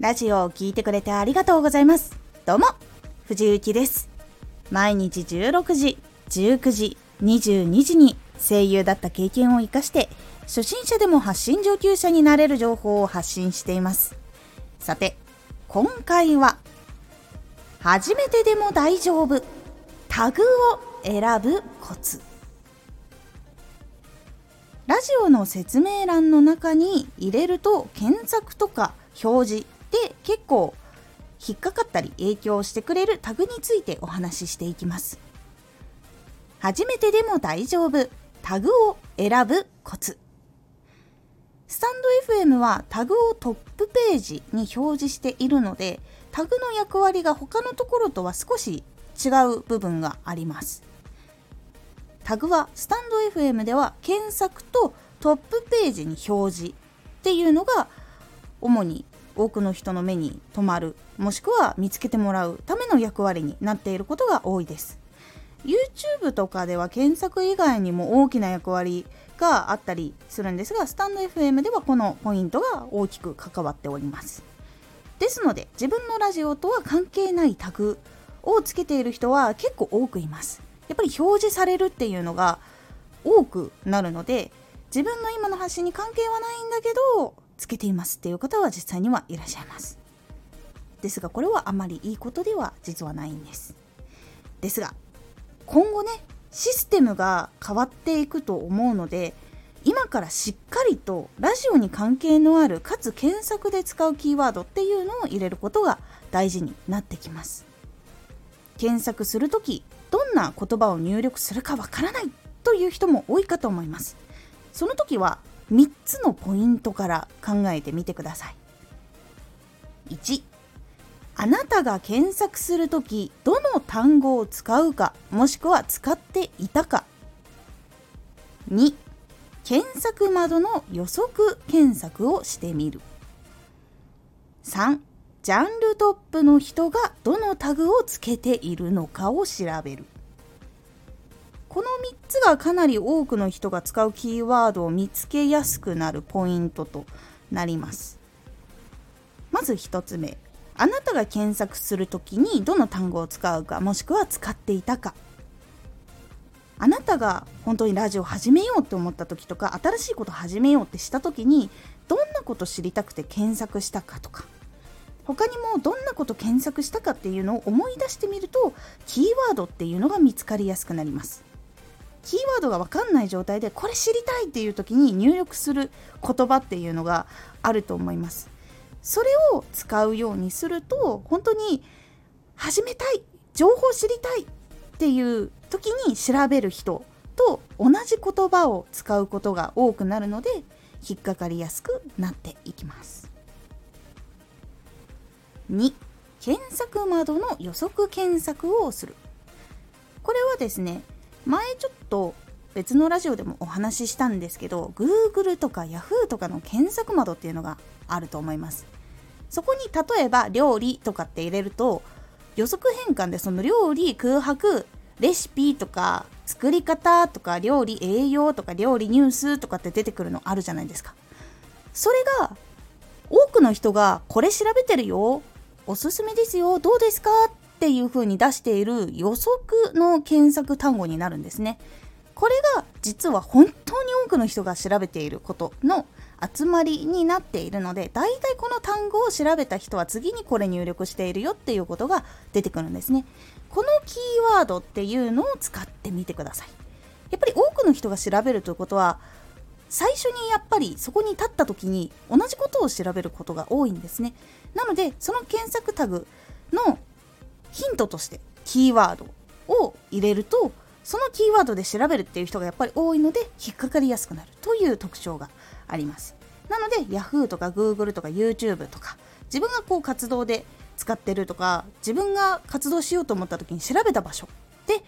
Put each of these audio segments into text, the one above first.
ラジオを聴いてくれてありがとうございます。どうも、藤幸です。毎日16時、19時、22時に声優だった経験を活かして、初心者でも発信上級者になれる情報を発信しています。さて、今回は、初めてでも大丈夫、タグを選ぶコツ。ラジオの説明欄の中に入れると検索とか表示で結構引っかかったり影響してくれるタグについてお話ししていきます。初めてでも大丈夫。タグを選ぶコツ。スタンド FM はタグをトップページに表示しているのでタグの役割が他のところとは少し違う部分があります。タグはスタンド FM では検索とトップページに表示っていうのが主に多くの人の目に留まるもしくは見つけてもらうための役割になっていることが多いです。YouTube とかでは検索以外にも大きな役割があったりするんですがスタンド FM ではこのポイントが大きく関わっております。ですので自分のラジオとは関係ないタグをつけている人は結構多くいます。やっぱり表示されるっていうのが多くなるので自分の今の発信に関係はないんだけどつけていますっていう方は実際にはいらっしゃいます。ですがこれはあまりいいことでは実はないんです。ですが今後ねシステムが変わっていくと思うので今からしっかりとラジオに関係のあるかつ検索で使うキーワードっていうのを入れることが大事になってきます。検索する時どんな言葉を入力するかわからないという人も多いかと思います。その時は3つのポイントから考えてみてください。1あなたが検索するときどの単語を使うかもしくは使っていたか。2検索窓の予測検索をしてみる。3ジャンルトップの人がどのタグをつけているのかを調べる。この3つがかなり多くの人が使うキーワードを見つけやすくなるポイントとなります。まず1つ目。あなたが検索するときにどの単語を使うかもしくは使っていたか。あなたが本当にラジオ始めようって思った時とか新しいこと始めようってした時にどんなこと知りたくて検索したかとか。他にもどんなこと検索したかっていうのを思い出してみるとキーワードっていうのが見つかりやすくなります。キーワードが分かんない状態でこれ知りたいっていう時に入力する言葉っていうのがあると思います。それを使うようにすると本当に始めたい情報知りたいっていう時に調べる人と同じ言葉を使うことが多くなるので引っかかりやすくなっていきます。2検索窓の予測検索をする。これはですね前ちょっと別のラジオでもお話ししたんですけど Google とか Yahoo とかの検索窓っていうのがあると思います。そこに例えば料理とかって入れると予測変換でその料理空白レシピとか作り方とか料理栄養とか料理ニュースとかって出てくるのあるじゃないですか。それが多くの人がこれ調べてるよおすすめですよどうですかっっていう風に出している予測の検索単語になるんですね。これが実は本当に多くの人が調べていることの集まりになっているので大体この単語を調べた人は次にこれ入力しているよっていうことが出てくるんですね。このキーワードっていうのを使ってみてください。やっぱり多くの人が調べるということは最初にやっぱりそこに立った時に同じことを調べることが多いんですね。なのでその検索タグのヒントとしてキーワードを入れるとそのキーワードで調べるっていう人がやっぱり多いので引っかかりやすくなるという特徴があります。なので Yahoo とか Google とか YouTube とか自分がこう活動で使ってるとか自分が活動しようと思った時に調べた場所で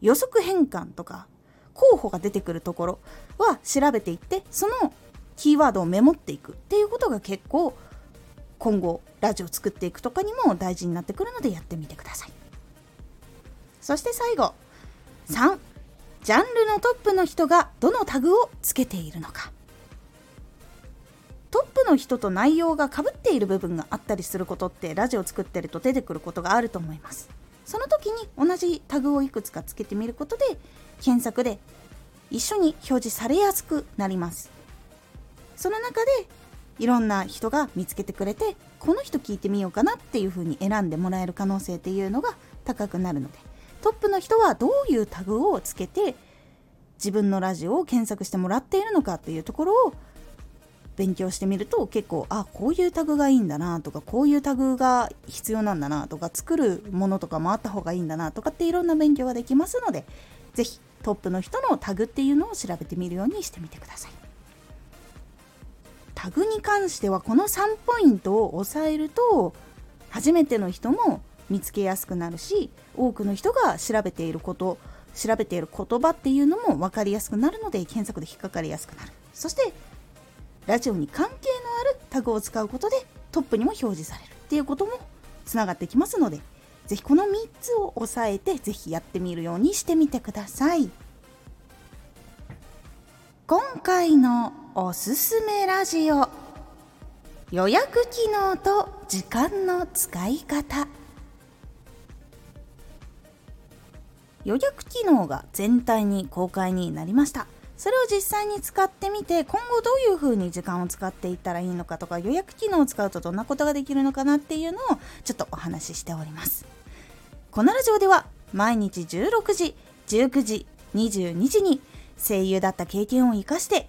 予測変換とか候補が出てくるところは調べていってそのキーワードをメモっていくっていうことが結構今後ラジオ作っていくとかにも大事になってくるのでやってみてください。そして最後3ジャンルのトップの人がどのタグをつけているのか。トップの人と内容がかぶっている部分があったりすることってラジオ作ってると出てくることがあると思います。その時に同じタグをいくつかつけてみることで検索で一緒に表示されやすくなります。その中でいろんな人が見つけてくれてこの人聞いてみようかなっていう風に選んでもらえる可能性っていうのが高くなるのでトップの人はどういうタグをつけて自分のラジオを検索してもらっているのかっていうところを勉強してみると結構あこういうタグがいいんだなとかこういうタグが必要なんだなとか作るものとかもあった方がいいんだなとかっていろんな勉強ができますので是非トップの人のタグっていうのを調べてみるようにしてみてください。タグに関してはこの3ポイントを押さえると初めての人も見つけやすくなるし多くの人が調べていること調べている言葉っていうのも分かりやすくなるので検索で引っかかりやすくなる。そしてラジオに関係のあるタグを使うことでトップにも表示されるっていうこともつながってきますのでぜひこの3つを押さえてぜひやってみるようにしてみてください。今回のおすすめラジオ。予約機能と時間の使い方。予約機能が全体に公開になりました。それを実際に使ってみて今後どういう風に時間を使っていったらいいのかとか予約機能を使うとどんなことができるのかなっていうのをちょっとお話ししております。このラジオでは毎日16時19時22時に声優だった経験を生かして